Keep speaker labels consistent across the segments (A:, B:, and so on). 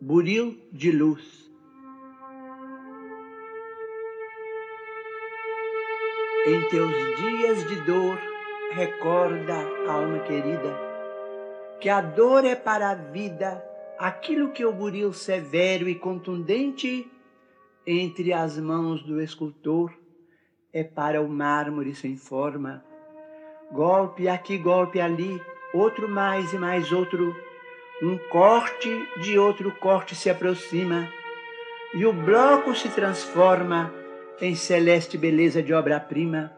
A: Buril de luz. Em teus dias de dor, recorda, alma querida, que a dor é para a vida aquilo que o buril severo e contundente entre as mãos do escultor é para o mármore sem forma. Golpe aqui, golpe ali, outro mais e mais outro um corte de outro corte se aproxima e o bloco se transforma em celeste beleza de obra-prima.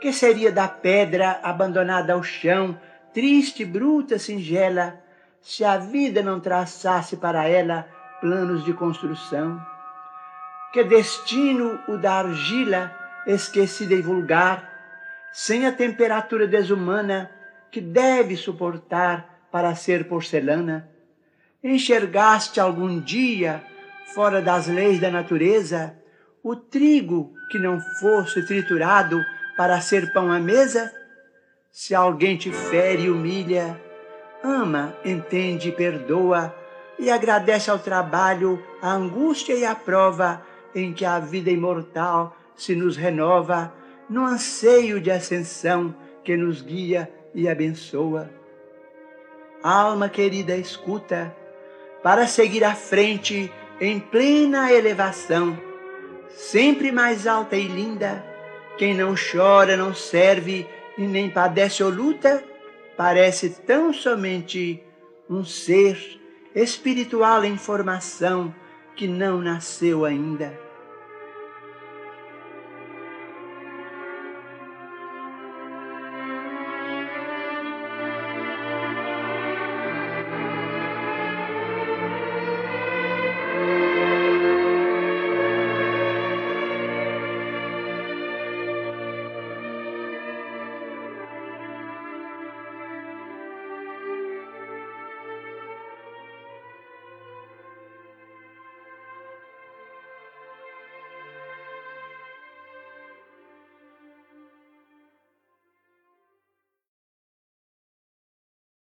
A: Que seria da pedra abandonada ao chão, triste, bruta, singela, se a vida não traçasse para ela planos de construção? Que destino o da argila, esquecida e vulgar, sem a temperatura desumana que deve suportar para ser porcelana? Enxergaste algum dia, fora das leis da natureza, o trigo que não fosse triturado para ser pão à mesa? Se alguém te fere e humilha, ama, entende e perdoa, e agradece ao trabalho, a angústia e a prova em que a vida imortal se nos renova no anseio de ascensão que nos guia e abençoa. Alma querida, escuta, para seguir à frente em plena elevação, sempre mais alta e linda. Quem não chora, não serve e nem padece ou luta, parece tão somente um ser espiritual em formação que não nasceu ainda.